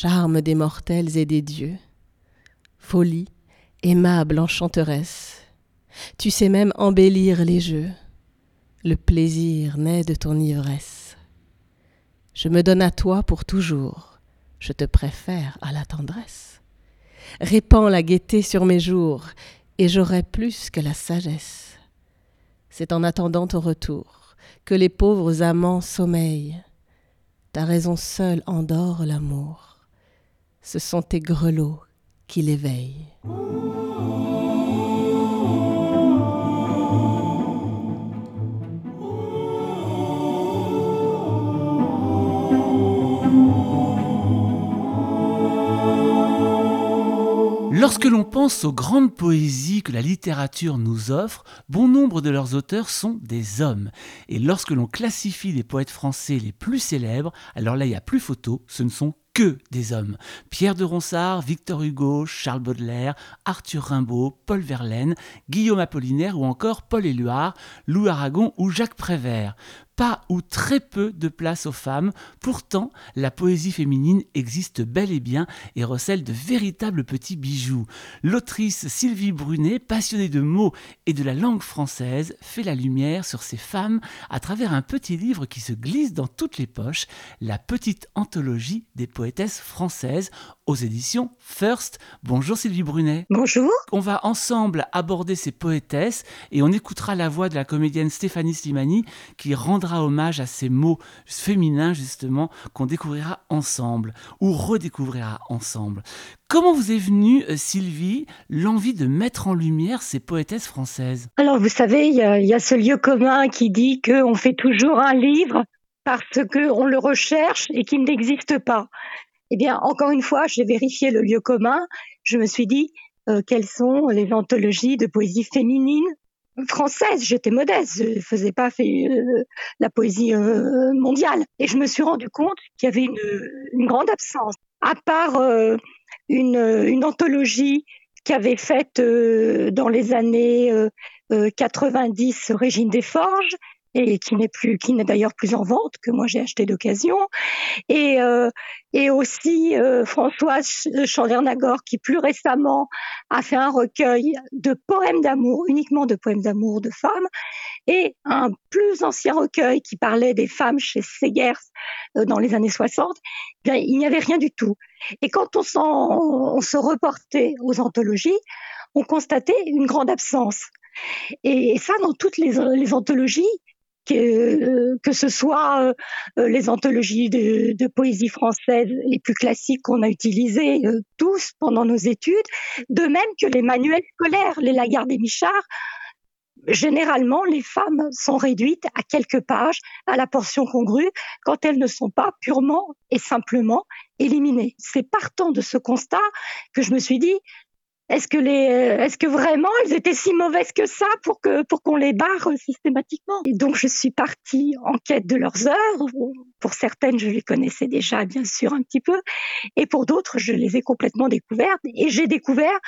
charme des mortels et des dieux, folie, aimable enchanteresse, tu sais même embellir les jeux, le plaisir naît de ton ivresse. Je me donne à toi pour toujours, je te préfère à la tendresse. Répands la gaieté sur mes jours, et j'aurai plus que la sagesse. C'est en attendant ton retour que les pauvres amants sommeillent. Ta raison seule endort l'amour. Ce sont tes grelots qui l'éveillent. Lorsque l'on pense aux grandes poésies que la littérature nous offre, bon nombre de leurs auteurs sont des hommes. Et lorsque l'on classifie les poètes français les plus célèbres, alors là il n'y a plus photo, ce ne sont que des hommes. Pierre de Ronsard, Victor Hugo, Charles Baudelaire, Arthur Rimbaud, Paul Verlaine, Guillaume Apollinaire ou encore Paul Éluard, Louis Aragon ou Jacques Prévert pas ou très peu de place aux femmes. Pourtant, la poésie féminine existe bel et bien et recèle de véritables petits bijoux. L'autrice Sylvie Brunet, passionnée de mots et de la langue française, fait la lumière sur ces femmes à travers un petit livre qui se glisse dans toutes les poches, la petite anthologie des poétesses françaises aux éditions First. Bonjour Sylvie Brunet. Bonjour. On va ensemble aborder ces poétesses et on écoutera la voix de la comédienne Stéphanie Slimani qui rendra hommage à ces mots féminins justement qu'on découvrira ensemble ou redécouvrira ensemble. Comment vous est venue, euh, Sylvie, l'envie de mettre en lumière ces poétesses françaises? Alors, vous savez, il y, a ce lieu commun qui dit qu'on fait toujours un livre parce qu'on le recherche et qu'il n'existe pas. Eh bien, encore une fois, j'ai vérifié le lieu commun. Je me suis dit, euh, quelles sont les anthologies de poésie féminine? Française J'étais modeste, je faisais pas euh, la poésie euh, mondiale. Et je me suis rendu compte qu'il y avait une, grande absence. À part euh, une, une, anthologie qu'avait faite dans les années 90 Régine Desforges, et qui n'est plus, qui n'est d'ailleurs plus en vente, que moi j'ai acheté d'occasion, et euh, et aussi euh, Françoise Chandernagor qui plus récemment a fait un recueil de poèmes d'amour, uniquement de poèmes d'amour de femmes, et un plus ancien recueil qui parlait des femmes chez Segers euh, dans les années 60. Bien, il n'y avait rien du tout. Et quand on, on se reportait aux anthologies, on constatait une grande absence. Et ça, dans toutes les, les anthologies, que, ce soit euh, les anthologies de, de, poésie française les plus classiques qu'on a utilisées euh, tous pendant nos études, de même que les manuels scolaires, les Lagarde et Michard. Généralement, les femmes sont réduites à quelques pages à la portion congrue quand elles ne sont pas purement et simplement éliminées. C'est partant de ce constat que je me suis dit, est-ce que euh, est-ce que vraiment elles étaient si mauvaises que ça pour que pour qu'on les barre systématiquement? Et donc je suis partie en quête de leurs œuvres. Pour certaines, je les connaissais déjà bien sûr un petit peu, et pour d'autres, je les ai complètement découvertes. Et j'ai découvert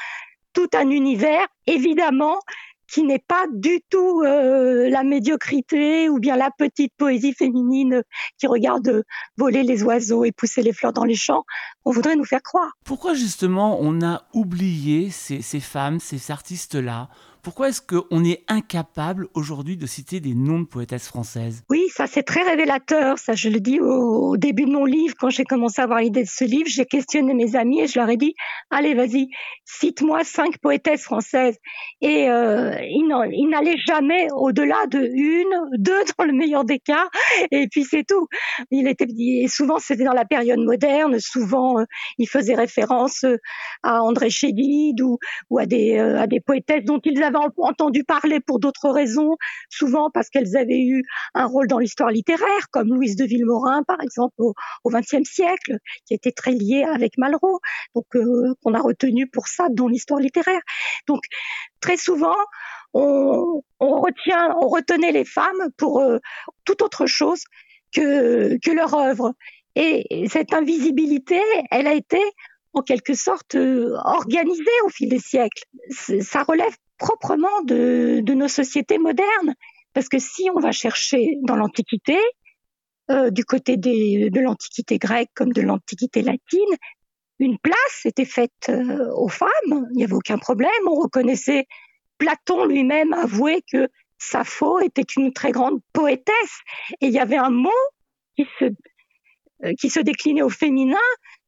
tout un univers, évidemment, qui n'est pas du tout euh, la médiocrité ou bien la petite poésie féminine qui regarde voler les oiseaux et pousser les fleurs dans les champs, on voudrait nous faire croire. Pourquoi justement on a oublié ces, ces femmes, ces artistes-là? Pourquoi est-ce qu'on est incapable aujourd'hui de citer des noms de poétesses françaises? Oui, ça c'est très révélateur. Ça, je le dis au, début de mon livre, quand j'ai commencé à avoir l'idée de ce livre, j'ai questionné mes amis et je leur ai dit allez, vas-y, cite-moi cinq poétesses françaises. Et euh, ils n'allaient jamais au-delà de une, deux dans le meilleur des cas, et puis c'est tout. Il était et souvent c'était dans la période moderne. Souvent, euh, il faisait référence euh, à André Chédid ou, à des euh, à des poétesses dont ils avaient entendu parler pour d'autres raisons, souvent parce qu'elles avaient eu un rôle dans l'histoire littéraire, comme Louise de Villemorin, par exemple, au XXe siècle, qui était très liée avec Malraux, donc euh, qu'on a retenu pour ça dans l'histoire littéraire. Donc très souvent, on, retenait les femmes pour euh, toute autre chose que, que leur œuvre. Et cette invisibilité, elle a été en quelque sorte euh, organisée au fil des siècles. Ça relève proprement de, nos sociétés modernes. Parce que si on va chercher dans l'Antiquité, euh, du côté de l'Antiquité grecque comme de l'Antiquité latine, une place était faite aux femmes, il n'y avait aucun problème, on reconnaissait, Platon lui-même avouait que Sappho était une très grande poétesse, et il y avait un mot qui se, qui se déclinait au féminin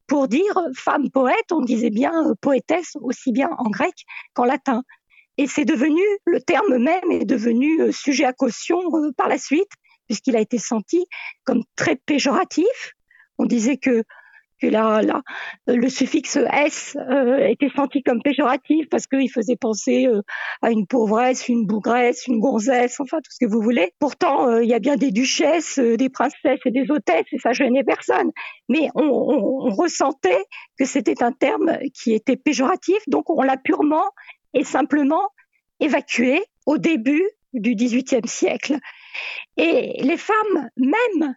pour dire femme poète, on disait bien poétesse aussi bien en grec qu'en latin. Et c'est devenu, le terme même est devenu sujet à caution par la suite, puisqu'il a été senti comme très péjoratif. On disait que que le suffixe s euh, était senti comme péjoratif parce qu'il faisait penser euh, à une pauvresse, une bougresse, une gonzesse, enfin tout ce que vous voulez. Pourtant, euh, il y a bien des duchesses, des princesses et des hôtesses, et ça gênait personne. Mais on ressentait que c'était un terme qui était péjoratif, donc on l'a purement et simplement évacué au début du XVIIIe siècle. Et les femmes même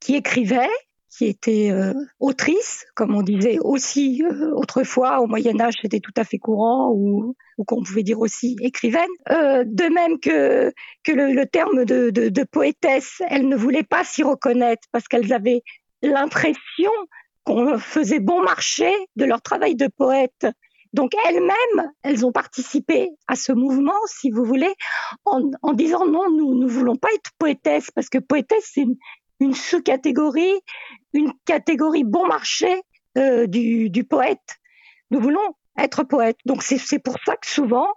qui écrivaient, qui était euh, autrice, comme on disait aussi euh, autrefois au Moyen Âge, c'était tout à fait courant, ou, qu'on pouvait dire aussi écrivaine. Euh, de même que, que le, terme de, de, poétesse, elles ne voulaient pas s'y reconnaître parce qu'elles avaient l'impression qu'on faisait bon marché de leur travail de poète. Donc elles-mêmes, elles ont participé à ce mouvement, si vous voulez, en, en disant non, nous ne voulons pas être poétesse, parce que poétesse, c'est une sous-catégorie, une catégorie bon marché euh, du, du, poète. Nous voulons être poète. Donc c'est pour ça que souvent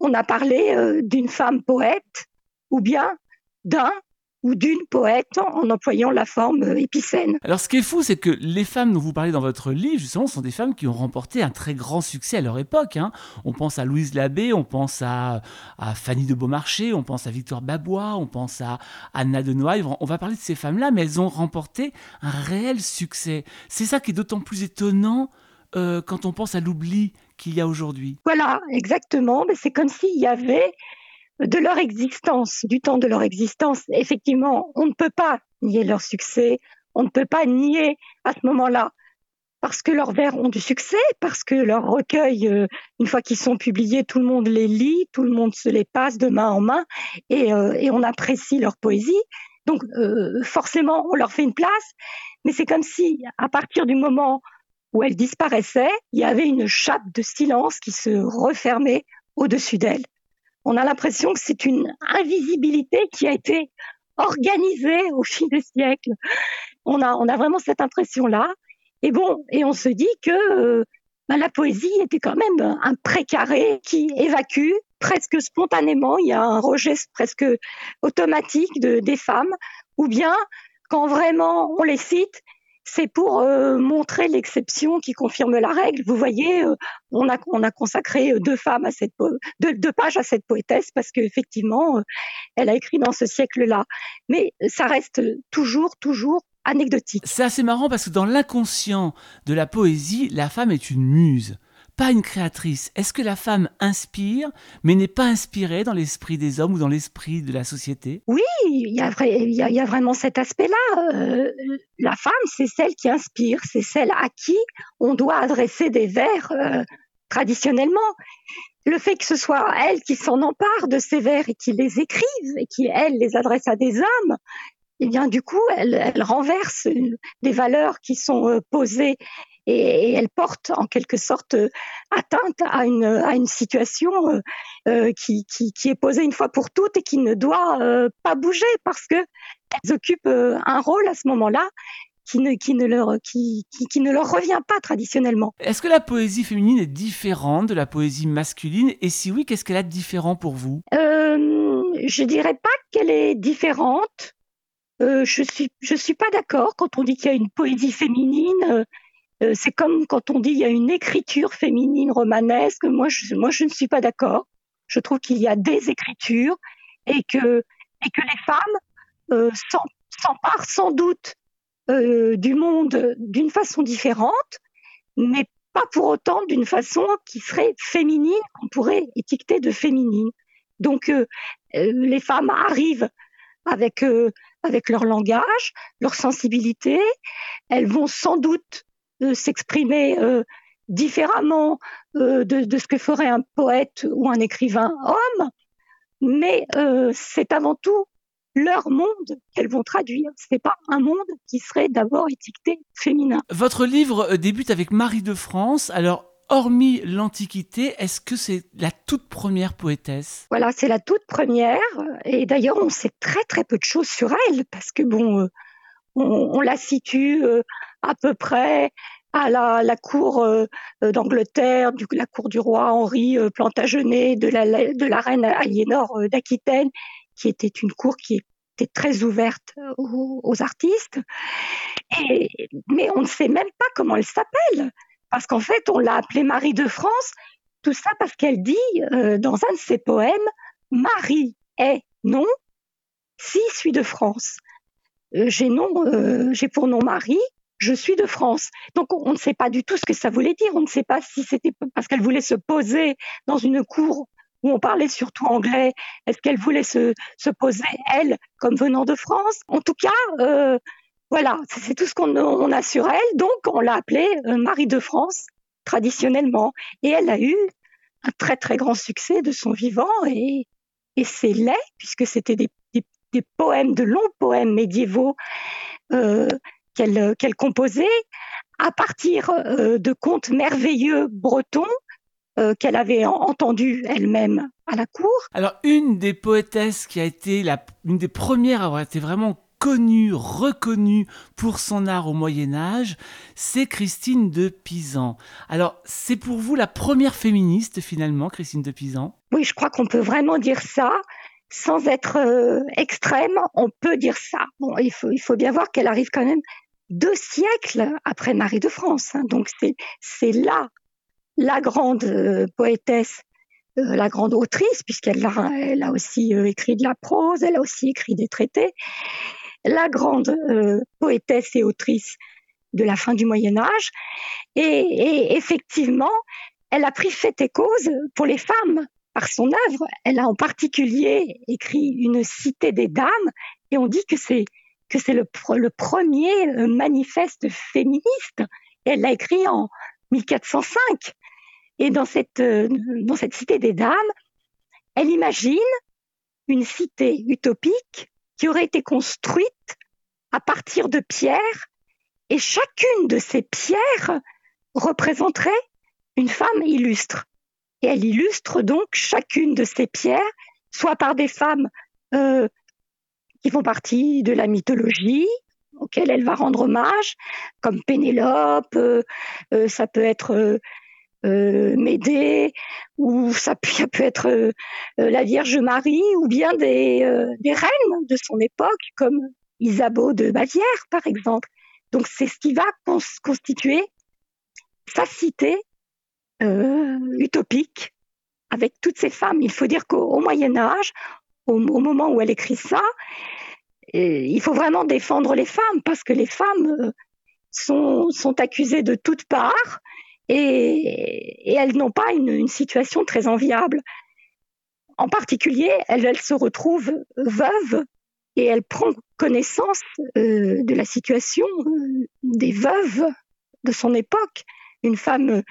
on a parlé euh, d'une femme poète ou bien d'un ou d'une poète en employant la forme euh, épicène. Alors ce qui est fou, c'est que les femmes dont vous parlez dans votre livre, justement, sont des femmes qui ont remporté un très grand succès à leur époque. Hein. On pense à Louise Labbé, on pense à, Fanny de Beaumarchais, on pense à Victoire Babois, on pense à Anna de Noailles. On va parler de ces femmes-là, mais elles ont remporté un réel succès. C'est ça qui est d'autant plus étonnant euh, quand on pense à l'oubli qu'il y a aujourd'hui. Voilà, exactement. Mais c'est comme s'il y avait de leur existence, du temps de leur existence. Effectivement, on ne peut pas nier leur succès, on ne peut pas nier à ce moment-là parce que leurs vers ont du succès, parce que leurs recueils, euh, une fois qu'ils sont publiés, tout le monde les lit, tout le monde se les passe de main en main et, euh, et on apprécie leur poésie. Donc euh, forcément, on leur fait une place, mais c'est comme si à partir du moment où elles disparaissaient, il y avait une chape de silence qui se refermait au-dessus d'elles on a l'impression que c'est une invisibilité qui a été organisée au fil des siècles. On a, vraiment cette impression-là. Et bon, et on se dit que euh, bah, la poésie était quand même un précaré qui évacue presque spontanément. Il y a un rejet presque automatique de, des femmes, ou bien quand vraiment on les cite, c'est pour euh, montrer l'exception qui confirme la règle. Vous voyez, euh, on, a, on a consacré euh, deux, pages à cette poétesse parce qu'effectivement, elle a écrit dans ce siècle-là. Mais ça reste toujours, toujours anecdotique. C'est assez marrant parce que dans l'inconscient de la poésie, la femme est une muse pas une créatrice. Est-ce que la femme inspire, mais n'est pas inspirée dans l'esprit des hommes ou dans l'esprit de la société? Oui, il y, a, vraiment cet aspect-là. Euh, la femme, c'est celle qui inspire, c'est celle à qui on doit adresser des vers euh, traditionnellement. Le fait que ce soit elle qui s'en empare de ces vers et qui les écrive et qui, elle, les adresse à des hommes, eh bien, du coup, elle, renverse des valeurs qui sont euh, posées et, elle porte en quelque sorte euh, atteinte à une, à une situation euh, euh, qui, qui, qui, est posée une fois pour toutes et qui ne doit pas bouger parce que elles occupent un rôle à ce moment-là qui ne, qui, ne leur, qui, qui, ne leur revient pas traditionnellement. Est-ce que la poésie féminine est différente de la poésie masculine? Et si oui, qu'est-ce qu'elle a de différent pour vous? Euh, Je dirais pas qu'elle est différente. Euh, je suis je suis pas d'accord quand on dit qu'il y a une poésie féminine. Euh, c'est comme quand on dit il y a une écriture féminine romanesque. Moi, je, moi, je ne suis pas d'accord. Je trouve qu'il y a des écritures et que, et que les femmes euh, s'emparent sans doute euh, du monde d'une façon différente, mais pas pour autant d'une façon qui serait féminine, qu'on pourrait étiqueter de féminine. Donc, les femmes arrivent avec, avec leur langage, leur sensibilité. Elles vont sans doute s'exprimer euh, différemment euh, de, de, ce que ferait un poète ou un écrivain homme, mais euh, c'est avant tout leur monde qu'elles vont traduire. C'est pas un monde qui serait d'abord étiqueté féminin. Votre livre débute avec Marie de France. Alors, hormis l'Antiquité, est-ce que c'est la toute première poétesse? Voilà, c'est la toute première. Et d'ailleurs, on sait très très peu de choses sur elle parce que bon, euh, on, la situe euh, à peu près à la, cour euh, d'Angleterre, la cour du roi Henri Plantagenet, de la, de la reine Aliénor d'Aquitaine, qui était une cour qui était très ouverte aux, artistes. mais on ne sait même pas comment elle s'appelle, parce qu'en fait, on l'a appelée Marie de France, tout ça parce qu'elle dit dans un de ses poèmes, Marie est non, si suis de France. Euh, j'ai nom, euh, j'ai pour nom Marie, je suis de France. Donc on ne sait pas du tout ce que ça voulait dire. On ne sait pas si c'était parce qu'elle voulait se poser dans une cour où on parlait surtout anglais. Est-ce qu'elle voulait se, se, poser elle comme venant de France? En tout cas, euh, voilà, c'est tout ce qu'on a sur elle. Donc on l'a appelée Marie de France traditionnellement, et elle a eu un très très grand succès de son vivant et, et c'est laid puisque c'était des des poèmes, de longs poèmes médiévaux euh, qu'elle composait à partir euh, de contes merveilleux bretons euh, qu'elle avait entendus elle-même à la cour. Alors une des poétesses qui a été la, une des premières à avoir été vraiment connue, reconnue pour son art au Moyen Âge, c'est Christine de Pisan. Alors, c'est pour vous la première féministe finalement, Christine de Pisan? Oui, je crois qu'on peut vraiment dire ça sans être euh, extrême, on peut dire ça. Bon, il faut, bien voir qu'elle arrive quand même deux siècles après Marie de France. Hein. donc c'est, là la grande euh, poétesse, euh, la grande autrice, puisqu'elle a, elle a aussi écrit de la prose, elle a aussi écrit des traités. La grande poétesse et autrice de la fin du Moyen Âge. Et, et effectivement, elle a pris fait et cause pour les femmes par son œuvre. Elle a en particulier écrit une cité des dames et on dit que c'est le, premier euh, manifeste féministe. elle l'a écrit en 1405. Et dans cette, euh, dans cette cité des dames, elle imagine une cité utopique qui aurait été construite à partir de pierres et chacune de ces pierres représenterait une femme illustre. Et elle illustre donc chacune de ces pierres, soit par des femmes euh, qui font partie de la mythologie, auxquelles elle va rendre hommage, comme Pénélope, euh, euh, ça peut être Médée, ou ça peut, ça être la Vierge Marie, ou bien des, des, reines de son époque, comme Isabeau de Bavière, par exemple. Donc c'est ce qui va constituer sa cité euh, utopique avec toutes ces femmes. Il faut dire qu'au Moyen Âge, au, moment où elle écrit ça, euh, il faut vraiment défendre les femmes parce que les femmes euh, sont, accusées de toutes parts et, elles n'ont pas une, situation très enviable. En particulier, elle, se retrouve veuve et elle prend connaissance euh, de la situation des veuves de son époque. Une femme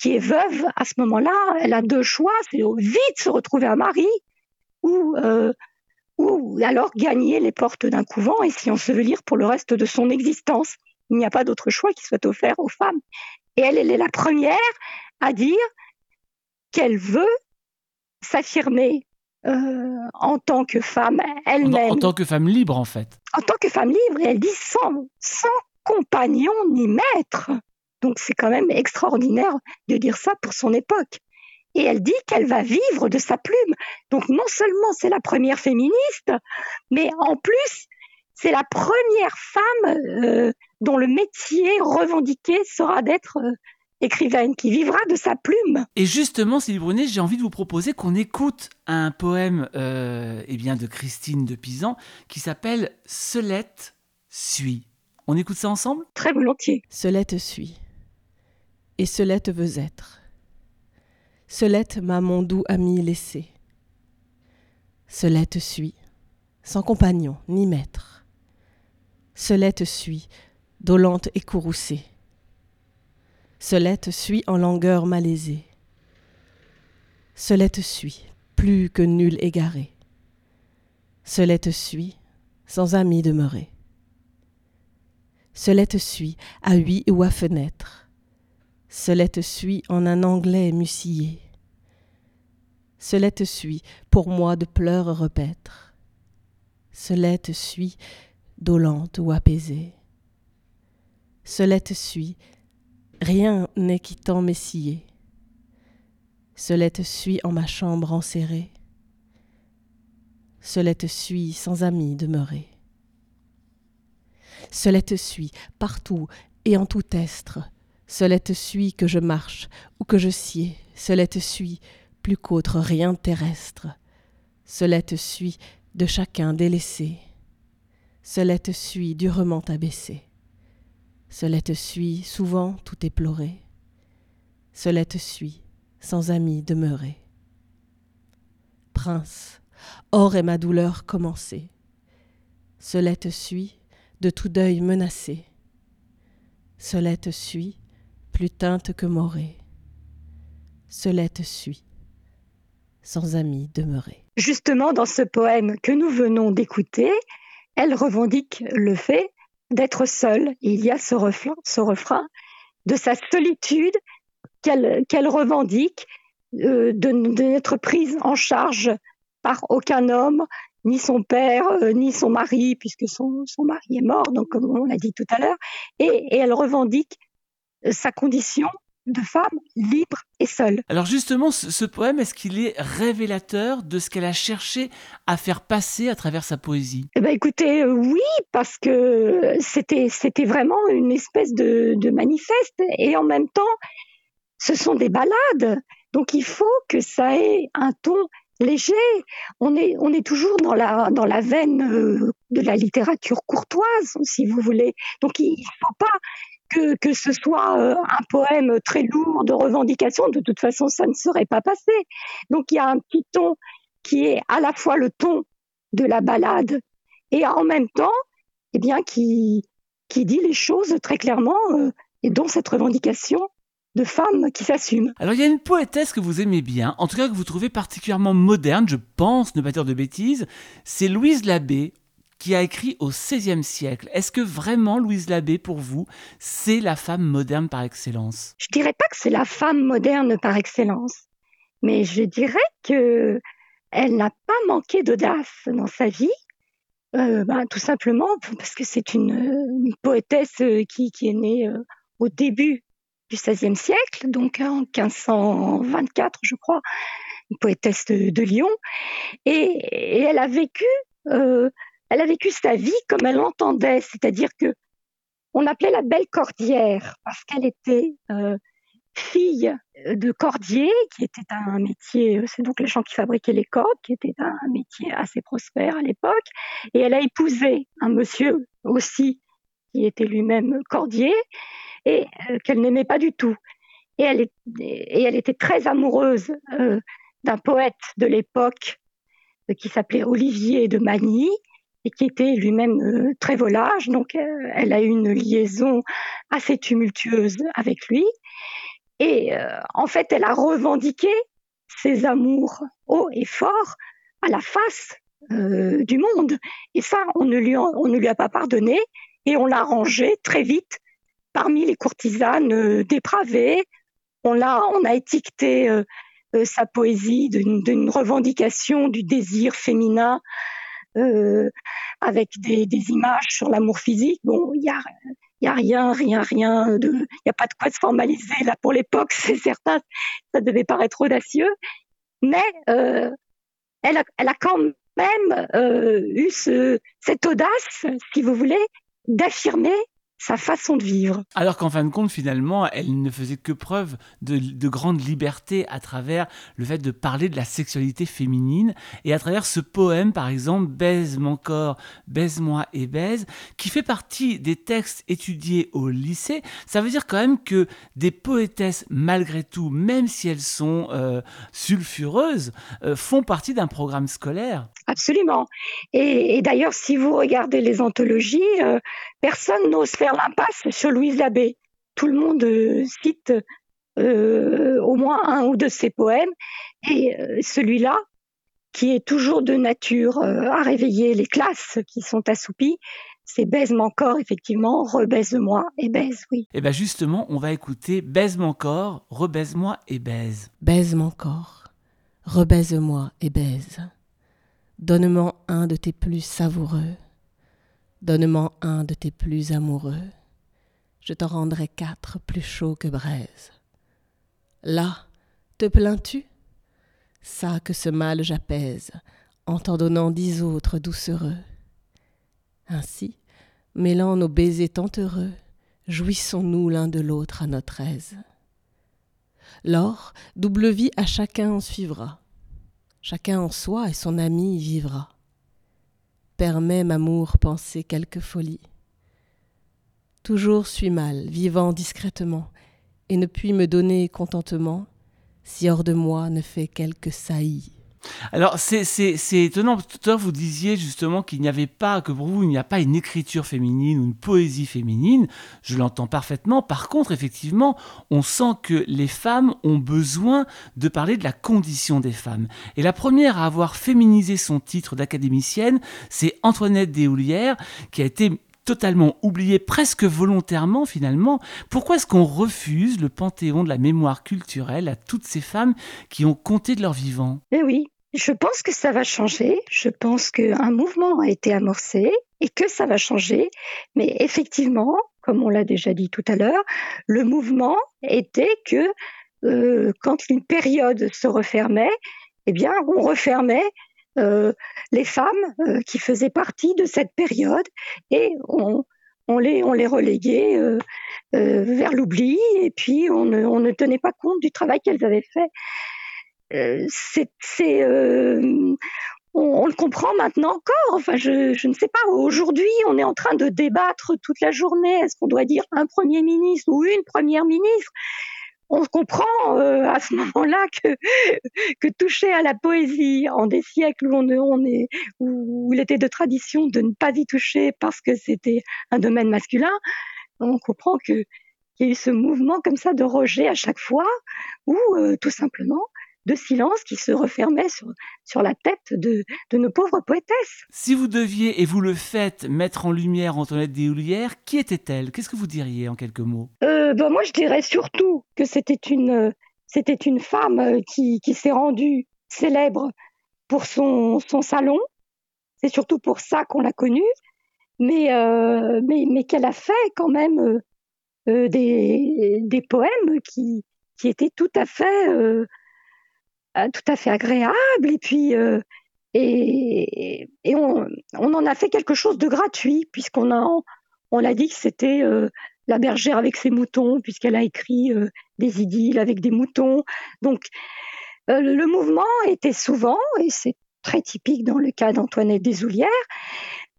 qui est veuve, à ce moment-là, elle a deux choix, c'est vite se retrouver un mari ou, euh, ou alors gagner les portes d'un couvent et s'y ensevelir pour le reste de son existence. Il n'y a pas d'autre choix qui soit offert aux femmes. Et elle, elle est la première à dire qu'elle veut s'affirmer euh, en tant que femme elle-même. En, tant que femme libre, en fait. En tant que femme libre, et elle dit sans, sans compagnon ni maître. Donc c'est quand même extraordinaire de dire ça pour son époque. Et elle dit qu'elle va vivre de sa plume. Donc non seulement c'est la première féministe, mais en plus c'est la première femme euh, dont le métier revendiqué sera d'être euh, écrivaine, qui vivra de sa plume. Et justement, Sylvie Brunet, j'ai envie de vous proposer qu'on écoute un poème euh, eh bien, de Christine de Pisan qui s'appelle Celette suit. On écoute ça ensemble? Très volontiers. Celette suit et Celette veut être. Celette m'a mon doux ami laissé. Celette suit, sans compagnon ni maître. Celette suit, dolente et courroucée. Celette suit en langueur malaisée. Celette suit, plus que nul égaré. Celette suit, sans amis demeurés. Cela te suit à huit ou à fenêtre. Cela te suit en un anglais musillé. Cela te suit pour moi de pleurs repaître. Cela te suit dolente ou apaisée. Cela te suit, rien n'est quittant messillé. Cela te suit en ma chambre enserrée. Cela te suit sans amis demeurés. Cela te suit partout et en tout estre. Cela te suit que je marche ou que je sied. Cela te suit plus qu'autre rien terrestre. Cela te suit de chacun délaissé. Cela te suit durement abaissé. Cela te suit souvent tout éploré. Cela te suit sans amis demeuré. Prince, or est ma douleur commencée. Cela te suit de tout deuil menacé. Cela te suit plus teinte que morée. Cela te suit sans amis demeuré. Justement, dans ce poème que nous venons d'écouter, elle revendique le fait d'être seule. il y a ce refrain, de sa solitude qu'elle revendique, euh, de, n'être prise en charge par aucun homme, ni son père, euh, ni son mari, puisque son, mari est mort, donc comme on l'a dit tout à l'heure, et, elle revendique sa condition de femme libre et seule. Alors justement, ce, poème, est-ce qu'il est révélateur de ce qu'elle a cherché à faire passer à travers sa poésie? Eh ben, Écoutez, euh, oui, parce que c'était, c'était vraiment une espèce de, de manifeste, et en même temps, ce sont des ballades, donc il faut que ça ait un ton léger. On est, on est toujours dans la, dans la veine euh, de la littérature courtoise, si vous voulez. Donc il ne faut pas que, que ce soit euh, un poème très lourd de revendication. De toute façon, ça ne serait pas passé. Donc il y a un petit ton qui est à la fois le ton de la ballade et en même temps, eh bien, qui, qui dit les choses très clairement euh, et dont cette revendication de femmes qui s'assument. Alors il y a une poétesse que vous aimez bien, en tout cas que vous trouvez particulièrement moderne, je pense, ne pas dire de bêtises, c'est Louise Labbé, qui a écrit au XVIe siècle. Est-ce que vraiment Louise Labbé, pour vous, c'est la femme moderne par excellence? Je dirais pas que c'est la femme moderne par excellence, mais je dirais que elle n'a pas manqué d'audace dans sa vie. Euh, ben, tout simplement parce que c'est une, poétesse qui, qui est née euh, au début du XVIe siècle, donc en 1524, je crois, une poétesse de, Lyon, et, elle a vécu, euh, elle a vécu sa vie comme elle entendait, c'est-à-dire que on l'appelait la belle cordière parce qu'elle était euh, fille de cordier, qui était un métier, c'est donc les gens qui fabriquaient les cordes, qui était un métier assez prospère à l'époque, et elle a épousé un monsieur aussi qui était lui-même cordier, et euh, qu'elle n'aimait pas du tout. Et elle, était très amoureuse euh, d'un poète de l'époque euh, qui s'appelait Olivier de Magny et qui était lui-même très volage. Donc elle a eu une liaison assez tumultueuse avec lui. Et en fait, elle a revendiqué ses amours hauts et forts à la face du monde. Et ça, on ne, lui on ne lui a pas pardonné et on l'a rangé très vite parmi les courtisanes euh, dépravées. On a, on a étiqueté euh, euh, sa poésie d'une revendication du désir féminin avec des, images sur l'amour physique. Bon, il y a, y a rien, rien, rien de, il n'y a pas de quoi se formaliser là pour l'époque, c'est certain. Ça devait paraître audacieux, mais elle, a, elle a quand même eu ce, cette audace, si vous voulez, d'affirmer sa façon de vivre. Alors qu'en fin de compte, finalement, elle ne faisait que preuve de, de, grande liberté à travers le fait de parler de la sexualité féminine et à travers ce poème, par exemple, Baise mon corps, baise-moi et baise, qui fait partie des textes étudiés au lycée. Ça veut dire quand même que des poétesses, malgré tout, même si elles sont euh, sulfureuses, euh, font partie d'un programme scolaire. Absolument. Et, d'ailleurs, si vous regardez les anthologies, euh, personne n'ose faire l'impasse sur Louise Labbé. Tout le monde euh, cite euh, au moins un ou deux de ses poèmes. Et celui-là, qui est toujours de nature euh, à réveiller les classes qui sont assoupies. C'est baise-moi encore, effectivement, rebaise-moi et baise, oui. Et eh bien justement, on va écouter baise-moi encore, rebaise-moi et baise. Baise-moi encore, rebaise-moi et baise. Donne-moi un de tes plus savoureux, donne-moi un de tes plus amoureux. Je t'en rendrai quatre plus chauds que braise. Là, te plains-tu? Ça que ce mal j'apaise, en t'en donnant dix autres doucereux. Ainsi, mêlant nos baisers tant heureux, jouissons-nous l'un de l'autre à notre aise. Lors, double vie à chacun en suivra, chacun en soi et son ami y vivra. Permets, m'amour, penser quelque folie. Toujours suis mal, vivant discrètement, et ne puis me donner contentement, si hors de moi ne fait quelque saillie. Alors, c'est étonnant. Tout à l'heure, vous disiez justement qu'il n'y avait pas, que pour vous, il n'y a pas une écriture féminine ou une poésie féminine. Je l'entends parfaitement. Par contre, effectivement, on sent que les femmes ont besoin de parler de la condition des femmes. Et la première à avoir féminisé son titre d'académicienne, c'est Antoinette Deshoulières, qui a été totalement oublié, presque volontairement finalement. Pourquoi est-ce qu'on refuse le panthéon de la mémoire culturelle à toutes ces femmes qui ont compté de leur vivant? Eh oui, je pense que ça va changer. Je pense qu'un mouvement a été amorcé et que ça va changer. Mais effectivement, comme on l'a déjà dit tout à l'heure, le mouvement était que euh, quand une période se refermait, eh bien, on refermait euh, les femmes euh, qui faisaient partie de cette période et on, les, reléguait euh, vers l'oubli et puis on ne, tenait pas compte du travail qu'elles avaient fait. on, le comprend maintenant encore. Enfin, je, je ne sais pas. Aujourd'hui, on est en train de débattre toute la journée. Est-ce qu'on doit dire un premier ministre ou une première ministre? On comprend euh, à ce moment-là que, toucher à la poésie en des siècles où, où il était de tradition de ne pas y toucher parce que c'était un domaine masculin, on comprend que qu'il y a eu ce mouvement comme ça de rejet à chaque fois, ou euh, tout simplement de silence qui se refermait sur, sur la tête de, de, nos pauvres poétesses. Si vous deviez, et vous le faites, mettre en lumière Antoinette Deshoulières, qui était-elle? Qu'est-ce que vous diriez en quelques mots? Euh, ben Moi, je dirais surtout que c'était une, c'était une femme euh, qui, qui s'est rendue célèbre pour son, son salon. C'est surtout pour ça qu'on l'a connue, mais, euh, mais, mais qu'elle a fait quand même euh, des, des poèmes qui, qui étaient tout à fait tout à fait agréable. Et puis euh, et, et on, on, en a fait quelque chose de gratuit puisqu'on a on a dit que c'était euh, la bergère avec ses moutons puisqu'elle a écrit euh, des idylles avec des moutons. Donc euh, le mouvement était souvent et c'est très typique dans le cas d'Antoinette Desoulières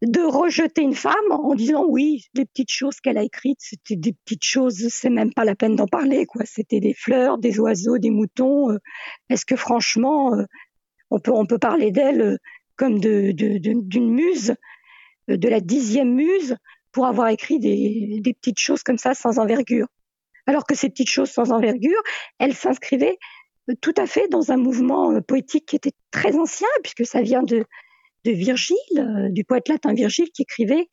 de rejeter une femme en disant oui, les petites choses qu'elle a écrites, c'était des petites choses, c'est même pas la peine d'en parler, quoi. C'était des fleurs, des oiseaux, des moutons. Euh, est-ce que franchement, euh, on peut, on peut parler d'elle euh, comme de, de, d'une muse, de la dixième muse, pour avoir écrit des, des petites choses comme ça sans envergure? Alors que ces petites choses sans envergure, elles s'inscrivaient tout à fait dans un mouvement poétique qui était très ancien, puisque ça vient de, de Virgile, euh, du poète latin Virgile qui écrivait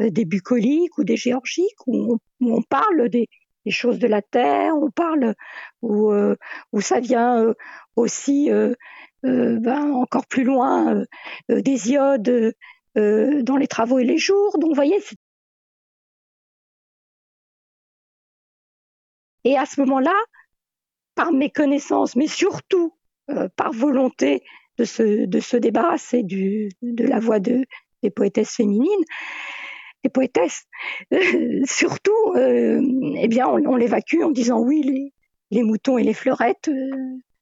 euh, des bucoliques ou des géorgiques où on, parle des, choses de la terre, on parle où, euh, ça vient aussi ben, encore plus loin des iodes dans les travaux et les jours. Donc voyez, et à ce moment-là, par méconnaissance, mais surtout par volonté de se, de se débarrasser du, de la voix de, des poétesses féminines. Les poétesses, euh, surtout, euh, eh bien, on, on l'évacue en disant oui, les, les moutons et les fleurettes, euh,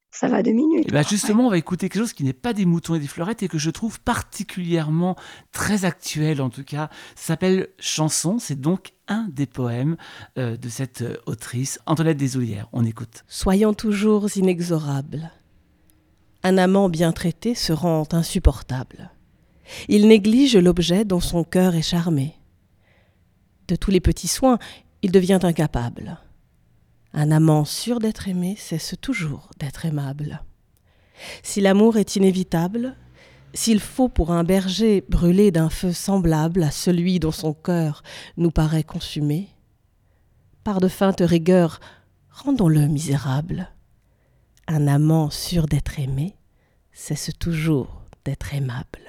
ça va deux minutes. Et eh bien justement, on va écouter quelque chose qui n'est pas des moutons et des fleurettes et que je trouve particulièrement très actuel en tout cas. Ça s'appelle Chanson, c'est donc un des poèmes euh, de cette autrice, Antoinette Desoulières. On écoute. Soyons toujours inexorables un amant bien traité se rend insupportable. Il néglige l'objet dont son cœur est charmé. De tous les petits soins, il devient incapable. Un amant sûr d'être aimé cesse toujours d'être aimable. Si l'amour est inévitable, s'il faut pour un berger brûler d'un feu semblable à celui dont son cœur nous paraît consumé, par de feintes rigueurs, rendons-le misérable. Un amant sûr d'être aimé cesse toujours d'être aimable.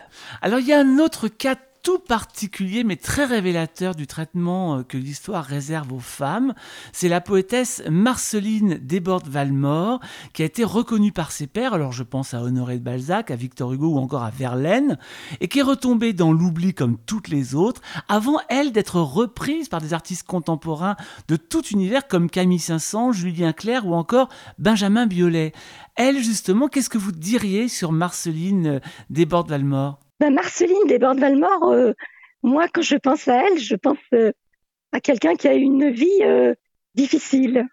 Alors il y a un autre cas tout particulier mais très révélateur du traitement euh, que l'histoire réserve aux femmes. C'est la poétesse Marceline Desbordes-Valmore qui a été reconnue par ses pairs, alors je pense à Honoré de Balzac, à Victor Hugo ou encore à Verlaine, et qui est retombée dans l'oubli comme toutes les autres, avant elle d'être reprise par des artistes contemporains de tout univers comme Camille Saint-Saëns, Julien Clerc ou encore Benjamin Biolay. Elle justement, qu'est-ce que vous diriez sur Marceline euh, Desbordes-Valmore? Ben Marceline Desbordes-Valmore, euh, moi, quand je pense à elle, je pense euh, à quelqu'un qui a eu une vie difficile.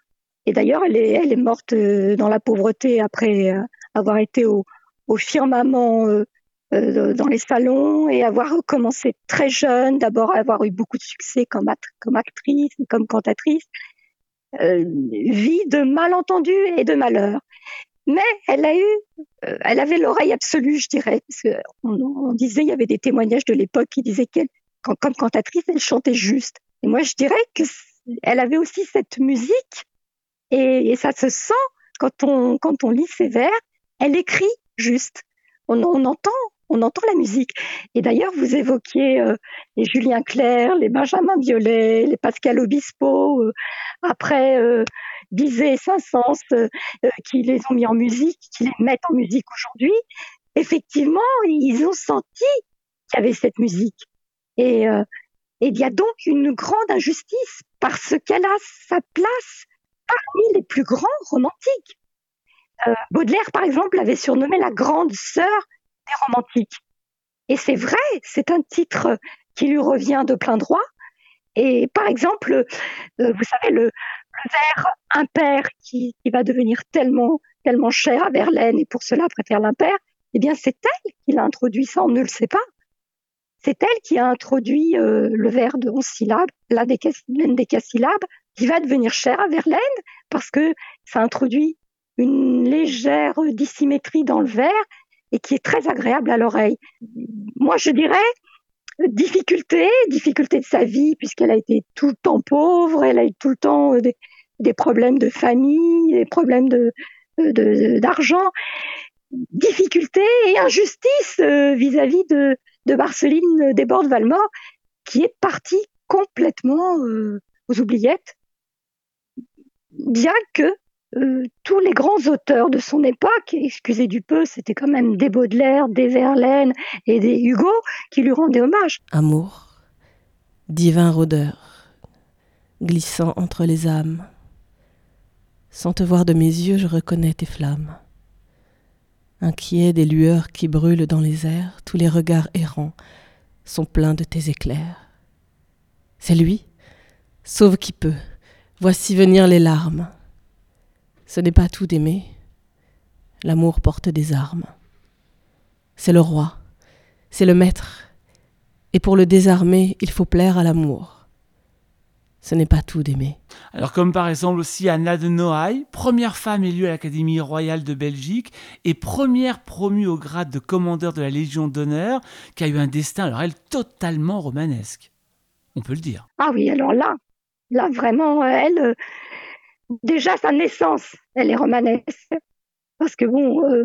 Et d'ailleurs, elle est, morte dans la pauvreté après avoir été au, firmament dans les salons et avoir commencé très jeune, d'abord avoir eu beaucoup de succès comme, comme actrice, comme cantatrice. vie de malentendus et de malheur. Mais elle a eu, euh, elle avait l'oreille absolue, je dirais, parce qu'on on disait, il y avait des témoignages de l'époque qui disaient qu'elle, comme cantatrice, elle chantait juste. Et moi, je dirais que elle avait aussi cette musique, et, ça se sent quand on quand on lit ses vers. Elle écrit juste. On, on entend on entend la musique. Et d'ailleurs, vous évoquiez euh, les Julien Clerc, les Benjamin Biolay, les Pascal Obispo, euh, après Bizet et Saint-Saëns, euh, qui les ont mis en musique, qui les mettent en musique aujourd'hui. Effectivement, ils ont senti qu'il y avait cette musique. Et, et il y a donc une grande injustice parce qu'elle a sa place parmi les plus grands romantiques. Baudelaire, par exemple, l'avait surnommée la grande sœur des romantiques. Et c'est vrai, c'est un titre qui lui revient de plein droit. Et par exemple, euh, vous savez, le, vers impair qui, qui, va devenir tellement, cher à Verlaine et pour cela préfère l'impair, eh bien c'est elle qui l'a introduit, ça on ne le sait pas. C'est elle qui a introduit euh, le vers de 11 syllabes, l'endécasyllabe, qui va devenir cher à Verlaine parce que ça introduit une légère dissymétrie dans le vers et qui est très agréable à l'oreille. Moi, je dirais difficulté, difficulté de sa vie puisqu'elle a été tout le temps pauvre, elle a eu tout le temps euh, des, problèmes de famille, des problèmes de d'argent, difficulté et injustice euh, vis-à-vis de, Marceline Desbordes-Valmore qui est partie complètement euh, aux oubliettes, bien que euh, tous les grands auteurs de son époque, excusez du peu, c'était quand même des Baudelaire, des Verlaine et des Hugo qui lui rendaient hommage. Amour, divin rôdeur, glissant entre les âmes. Sans te voir de mes yeux, je reconnais tes flammes. Inquiet des lueurs qui brûlent dans les airs, tous les regards errants sont pleins de tes éclairs. C'est lui, sauve qui peut, voici venir les larmes. Ce n'est pas tout d'aimer. L'amour porte des armes. C'est le roi, c'est le maître, et pour le désarmer, il faut plaire à l'amour. Ce n'est pas tout d'aimer. Alors comme par exemple aussi Anna de Noailles, première femme élue à l'Académie royale de Belgique et première promue au grade de commandeur de la Légion d'honneur, qui a eu un destin, alors elle, totalement romanesque. On peut le dire. Ah oui, alors là, là vraiment, elle, euh, déjà sa naissance, elle est romanesque. Parce que bon, euh,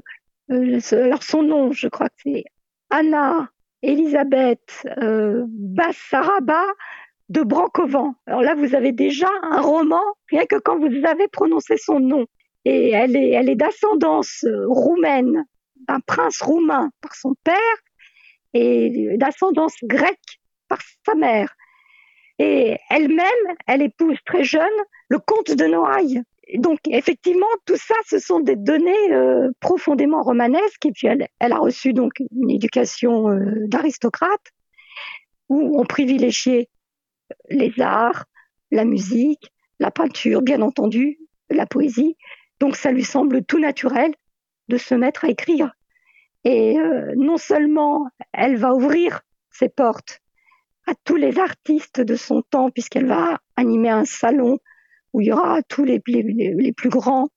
euh, alors son nom, je crois que c'est Anna Elisabeth euh, Bassaraba de Brancovan. Alors là, vous avez déjà un roman, rien que quand vous avez prononcé son nom. Et elle est, elle est d'ascendance roumaine, d'un prince roumain par son père et d'ascendance grecque par sa mère. Et elle-même, elle épouse très jeune le comte de Noailles. Donc effectivement, tout ça, ce sont des données euh, profondément romanesques. Et puis elle, a reçu donc une éducation euh, d'aristocrate où on privilégiait les arts, la musique, la peinture, bien entendu, la poésie. Donc ça lui semble tout naturel de se mettre à écrire. Et euh, non seulement elle va ouvrir ses portes à tous les artistes de son temps, puisqu'elle va animer un salon où il y aura tous les, plus grands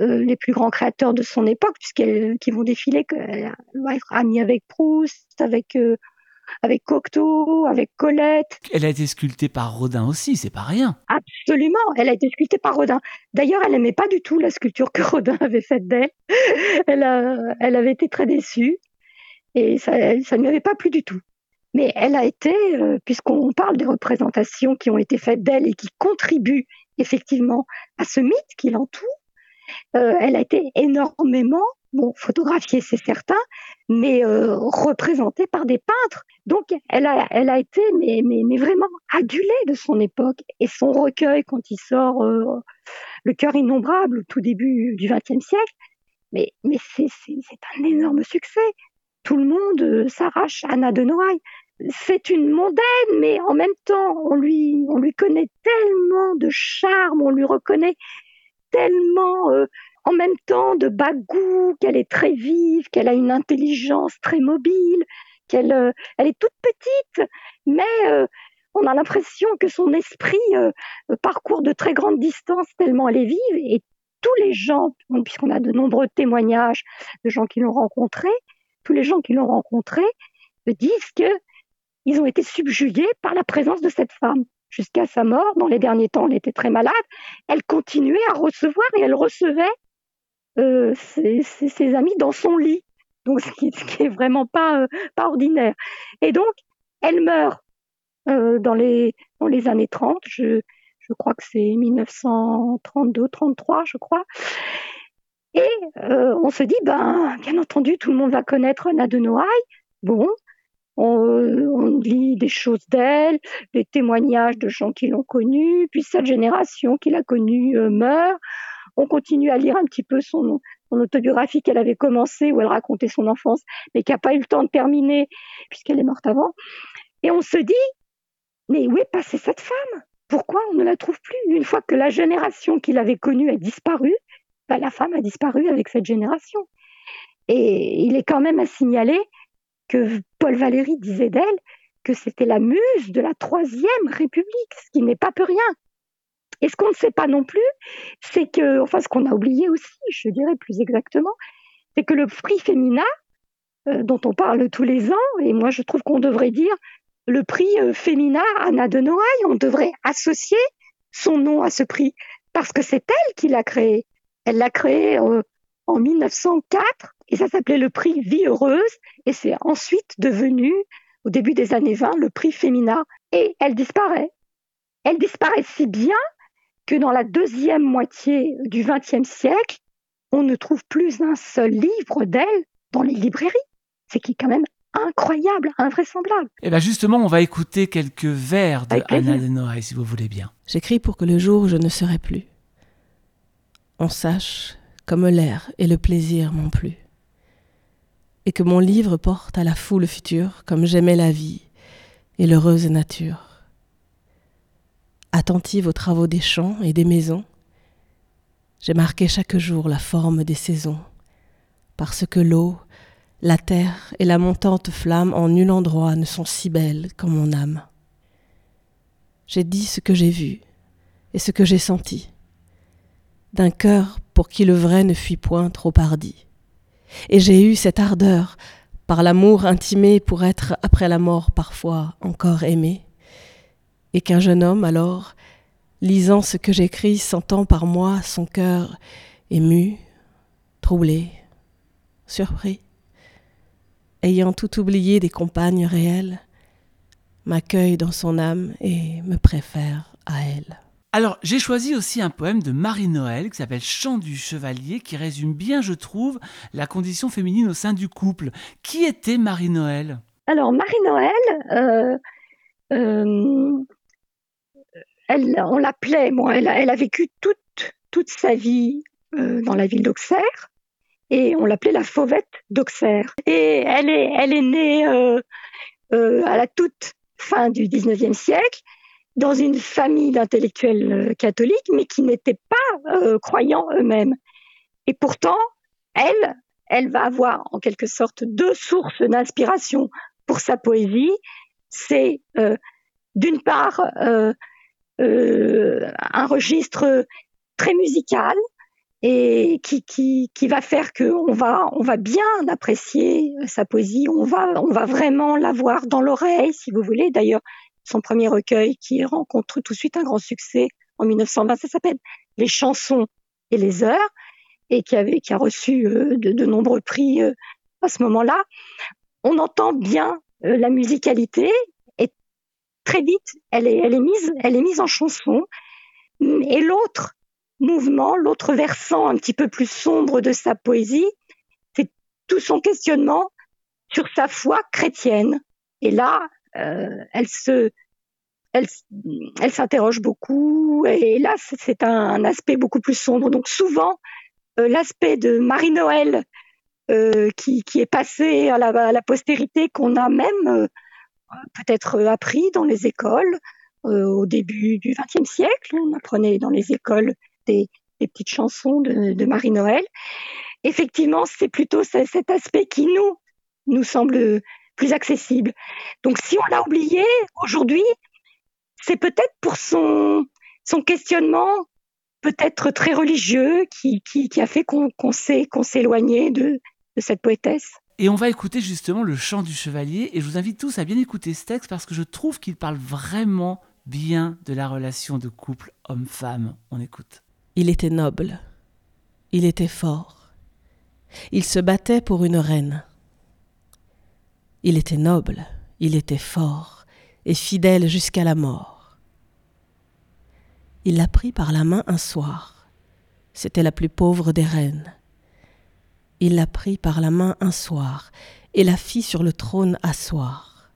les plus grands créateurs de son époque, puisqu'elle qui vont défiler, qu'elle va être amie avec Proust, avec avec Cocteau, avec Colette. Elle a été sculptée par Rodin aussi, c'est pas rien. Absolument, elle a été sculptée par Rodin. D'ailleurs, elle n'aimait pas du tout la sculpture que Rodin avait faite d'elle. Elle, elle avait été très déçue et ça, ça ne lui avait pas plu du tout. Mais elle a été, euh, puisqu'on parle des représentations qui ont été faites d'elle et qui contribuent effectivement à ce mythe qui l'entoure, euh, elle a été énormément photographiée, c'est certain, mais euh, représentée par des peintres. Donc, elle a, été mais, mais, vraiment adulée de son époque. Et son recueil, quand il sort, euh, Le cœur innombrable, au tout début du XXe siècle, mais, c'est un énorme succès. Tout le monde s'arrache Anna de Noailles. C'est une mondaine, mais en même temps, on lui, on lui connaît tellement de charme, on lui reconnaît tellement euh, en même temps de bagou, qu'elle est très vive, qu'elle a une intelligence très mobile, qu'elle euh, est toute petite, mais euh, on a l'impression que son esprit parcourt de très grandes distances tellement elle est vive et tous les gens, puisqu'on a de nombreux témoignages de gens qui l'ont rencontrée, tous les gens qui l'ont rencontrée disent que ils ont été subjugués par la présence de cette femme jusqu'à sa mort. Dans les derniers temps, elle était très malade. Elle continuait à recevoir et elle recevait euh, ses, amis dans son lit. Donc, ce qui, est vraiment pas, euh, pas ordinaire. Et donc, elle meurt euh, dans, les, années 30. Je, crois que c'est 1932, 33, je crois. Et on se dit, ben, bien entendu, tout le monde va connaître Anna Noailles. Bon, on, lit des choses d'elle, des témoignages de gens qui l'ont connue, puis cette génération qui l'a connue euh, meurt. On continue à lire un petit peu son, autobiographie qu'elle avait commencée, où elle racontait son enfance, mais qui n'a pas eu le temps de terminer, puisqu'elle est morte avant. Et on se dit, mais où est passée cette femme? Pourquoi on ne la trouve plus? Une fois que la génération qu'il avait connue a disparu, bah, la femme a disparu avec cette génération. Et il est quand même à signaler que Paul Valéry disait d'elle que c'était la muse de la Troisième République, ce qui n'est pas peu rien. Et ce qu'on ne sait pas non plus, c'est que, enfin ce qu'on a oublié aussi, je dirais plus exactement, c'est que le prix féminin, euh, dont on parle tous les ans, et moi je trouve qu'on devrait dire le prix euh, féminin Anna de Noailles, on devrait associer son nom à ce prix, parce que c'est elle qui l'a créé. Elle l'a créé euh, en 1904 et ça s'appelait le prix Vie heureuse et c'est ensuite devenu au début des années 20 le prix Femina et elle disparaît. Elle disparaît si bien que dans la deuxième moitié du XXe siècle, on ne trouve plus un seul livre d'elle dans les librairies. C'est qui est quand même incroyable, invraisemblable. Et eh bien justement, on va écouter quelques vers de Anna de Noailles, si vous voulez bien. J'écris pour que le jour où je ne serai plus, on sache comme l'air et le plaisir m'ont plu, et que mon livre porte à la foule future comme j'aimais la vie et l'heureuse nature. Attentive aux travaux des champs et des maisons, j'ai marqué chaque jour la forme des saisons, parce que l'eau, la terre et la montante flamme en nul endroit ne sont si belles qu'en mon âme. J'ai dit ce que j'ai vu et ce que j'ai senti, d'un cœur pour qui le vrai ne fuit point trop hardi. Et j'ai eu cette ardeur, par l'amour intimé pour être après la mort parfois encore aimé, et qu'un jeune homme alors, lisant ce que j'écris, sentant par moi son cœur ému, troublé, surpris, ayant tout oublié des compagnes réelles, m'accueille dans son âme et me préfère à elle. Alors, j'ai choisi aussi un poème de Marie-Noël qui s'appelle Chant du Chevalier, qui résume bien, je trouve, la condition féminine au sein du couple. Qui était Marie-Noël? Alors, Marie-Noël, euh, euh, on l'appelait, elle, a vécu toute, toute sa vie euh, dans la ville d'Auxerre, et on l'appelait la fauvette d'Auxerre. Et elle est, elle est née à la toute fin du 19e siècle, dans une famille d'intellectuels euh, catholiques, mais qui n'étaient pas euh, croyants eux-mêmes. Et pourtant, elle, elle va avoir en quelque sorte deux sources d'inspiration pour sa poésie. C'est euh, d'une part un registre très musical, et qui, qui, qui va faire qu'on va, on va bien apprécier sa poésie, on va, on va vraiment l'avoir dans l'oreille, si vous voulez. D'ailleurs, son premier recueil qui rencontre tout de suite un grand succès en 1920, ça s'appelle Les chansons et les heures, et qui, a reçu euh, de, nombreux prix euh, à ce moment-là. On entend bien euh, la musicalité, et très vite, elle est, mise, elle est mise en chanson. Et l'autre, mouvement, l'autre versant un petit peu plus sombre de sa poésie, c'est tout son questionnement sur sa foi chrétienne. Et là, elle se, elle, elle s'interroge beaucoup. Et là, c'est un, aspect beaucoup plus sombre. Donc souvent, euh, l'aspect de Marie-Noël euh, qui, qui, est passé à la, postérité, qu'on a même euh, peut-être appris dans les écoles euh, au début du XXe siècle. On apprenait dans les écoles des, petites chansons de, Marie-Noël. Effectivement, c'est plutôt cet aspect qui nous, nous semble plus accessible. Donc si on l'a oublié aujourd'hui, c'est peut-être pour son, son questionnement peut-être très religieux qui, qui, a fait qu'on s'est qu'on éloigné de, de cette poétesse. Et on va écouter justement le chant du chevalier. Et je vous invite tous à bien écouter ce texte parce que je trouve qu'il parle vraiment bien de la relation de couple homme-femme. On écoute. Il était noble, il était fort, il se battait pour une reine. Il était noble, il était fort et fidèle jusqu'à la mort. Il la prit par la main un soir. C'était la plus pauvre des reines. Il la prit par la main un soir et la fit sur le trône asseoir.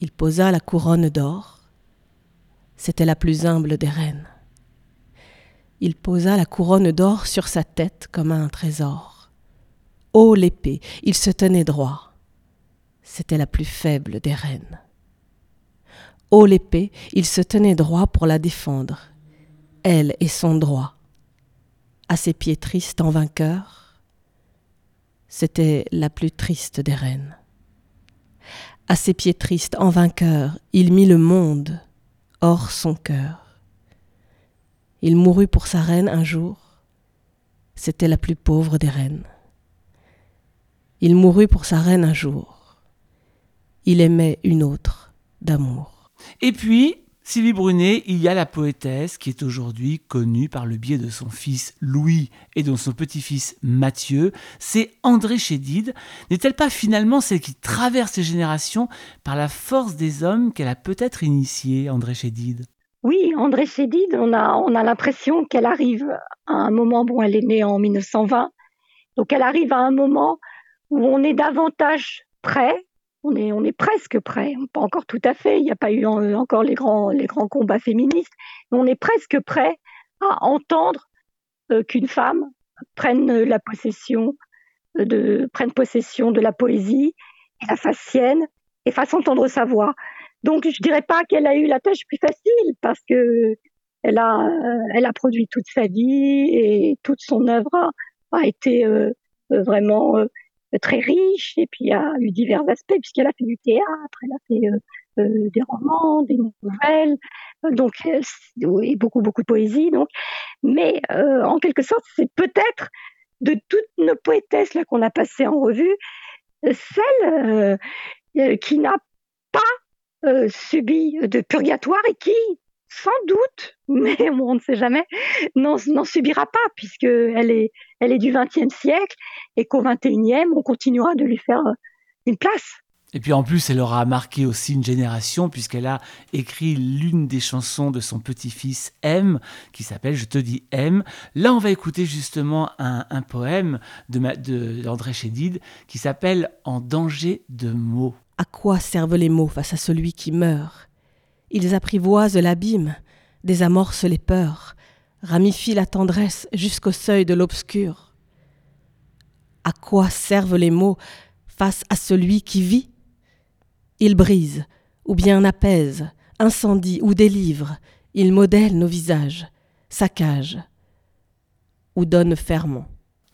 Il posa la couronne d'or. C'était la plus humble des reines il posa la couronne d'or sur sa tête comme un trésor. Haut l'épée, il se tenait droit. C'était la plus faible des reines. Haut l'épée, il se tenait droit pour la défendre, elle et son droit. À ses pieds tristes en vainqueur, c'était la plus triste des reines. À ses pieds tristes en vainqueur, il mit le monde hors son cœur. Il mourut pour sa reine un jour. C'était la plus pauvre des reines. Il mourut pour sa reine un jour. Il aimait une autre d'amour. Et puis, Sylvie Brunet, il y a la poétesse qui est aujourd'hui connue par le biais de son fils Louis et de son petit-fils Mathieu. C'est André Chédid. N'est-elle pas finalement celle qui traverse les générations par la force des hommes qu'elle a peut-être initiée, André Chédid? Oui, André Chédid, on a, on a l'impression qu'elle arrive à un moment, bon, elle est née en 1920, donc elle arrive à un moment où on est davantage prêt, on est, on est presque prêt, pas encore tout à fait, il n'y a pas eu encore les grands, les grands combats féministes, mais on est presque prêt à entendre euh, qu'une femme prenne la possession de, prenne possession de la poésie, et la fasse sienne et fasse entendre sa voix. Donc je dirais pas qu'elle a eu la tâche plus facile parce que elle a euh, elle a produit toute sa vie et toute son œuvre a, été euh, euh, vraiment très riche et puis a eu divers aspects puisqu'elle a fait du théâtre, elle a fait des romans, des nouvelles, donc et beaucoup beaucoup de poésie donc. Mais en quelque sorte c'est peut-être de toutes nos poétesses là qu'on a passées en revue celle qui n'a pas euh, subi de purgatoire et qui, sans doute, mais on ne sait jamais, n'en subira pas puisqu'elle est, elle est du XXe siècle et qu'au XXIe, on continuera de lui faire euh, une place. Et puis en plus, elle aura marqué aussi une génération puisqu'elle a écrit l'une des chansons de son petit-fils M, qui s'appelle Je te dis M. Là, on va écouter justement un, poème d'André de, d'André Chédid qui s'appelle En danger de mots. À quoi servent les mots face à celui qui meurt? Ils apprivoisent l'abîme, désamorcent les peurs, ramifient la tendresse jusqu'au seuil de l'obscur. À quoi servent les mots face à celui qui vit? Ils brisent, ou bien apaisent, incendient ou délivrent, ils modèlent nos visages, saccagent ou donnent ferment.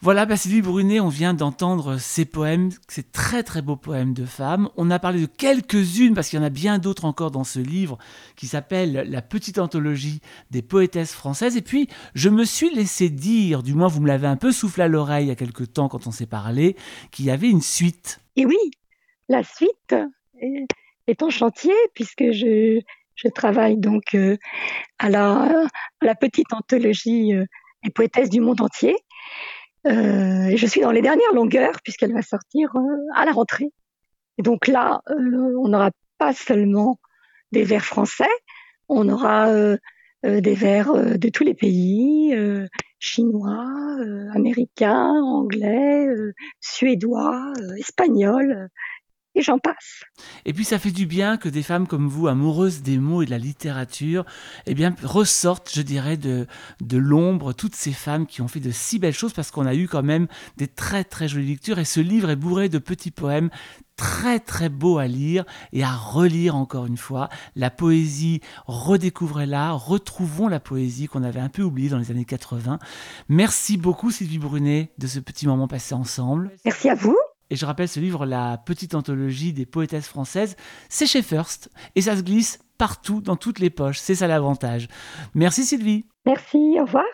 Voilà, Sylvie Brunet, on vient d'entendre ces poèmes, ces très très beaux poèmes de femmes. On a parlé de quelques-unes, parce qu'il y en a bien d'autres encore dans ce livre, qui s'appelle La petite anthologie des poétesses françaises. Et puis, je me suis laissé dire, du moins vous me l'avez un peu soufflé à l'oreille il y a quelques temps quand on s'est parlé, qu'il y avait une suite. Et oui, la suite est en chantier, puisque je, travaille donc euh, à, la, à la petite anthologie euh, des poétesses du monde entier. Euh, je suis dans les dernières longueurs puisqu'elle va sortir euh, à la rentrée. Donc là, euh, on n'aura pas seulement des vers français, on aura des vers de tous les pays, chinois, américains, anglais, suédois, espagnols et j'en passe. Et puis ça fait du bien que des femmes comme vous, amoureuses des mots et de la littérature, eh bien ressortent, je dirais, de, de l'ombre toutes ces femmes qui ont fait de si belles choses parce qu'on a eu quand même des très très jolies lectures et ce livre est bourré de petits poèmes très très beaux à lire et à relire encore une fois. La poésie, redécouvrez-la, retrouvons la poésie qu'on avait un peu oubliée dans les années 80. Merci beaucoup Sylvie Brunet de ce petit moment passé ensemble. Merci à vous. Et je rappelle ce livre, La petite anthologie des poétesses françaises, c'est chez First. Et ça se glisse partout, dans toutes les poches. C'est ça l'avantage. Merci Sylvie. Merci, au revoir.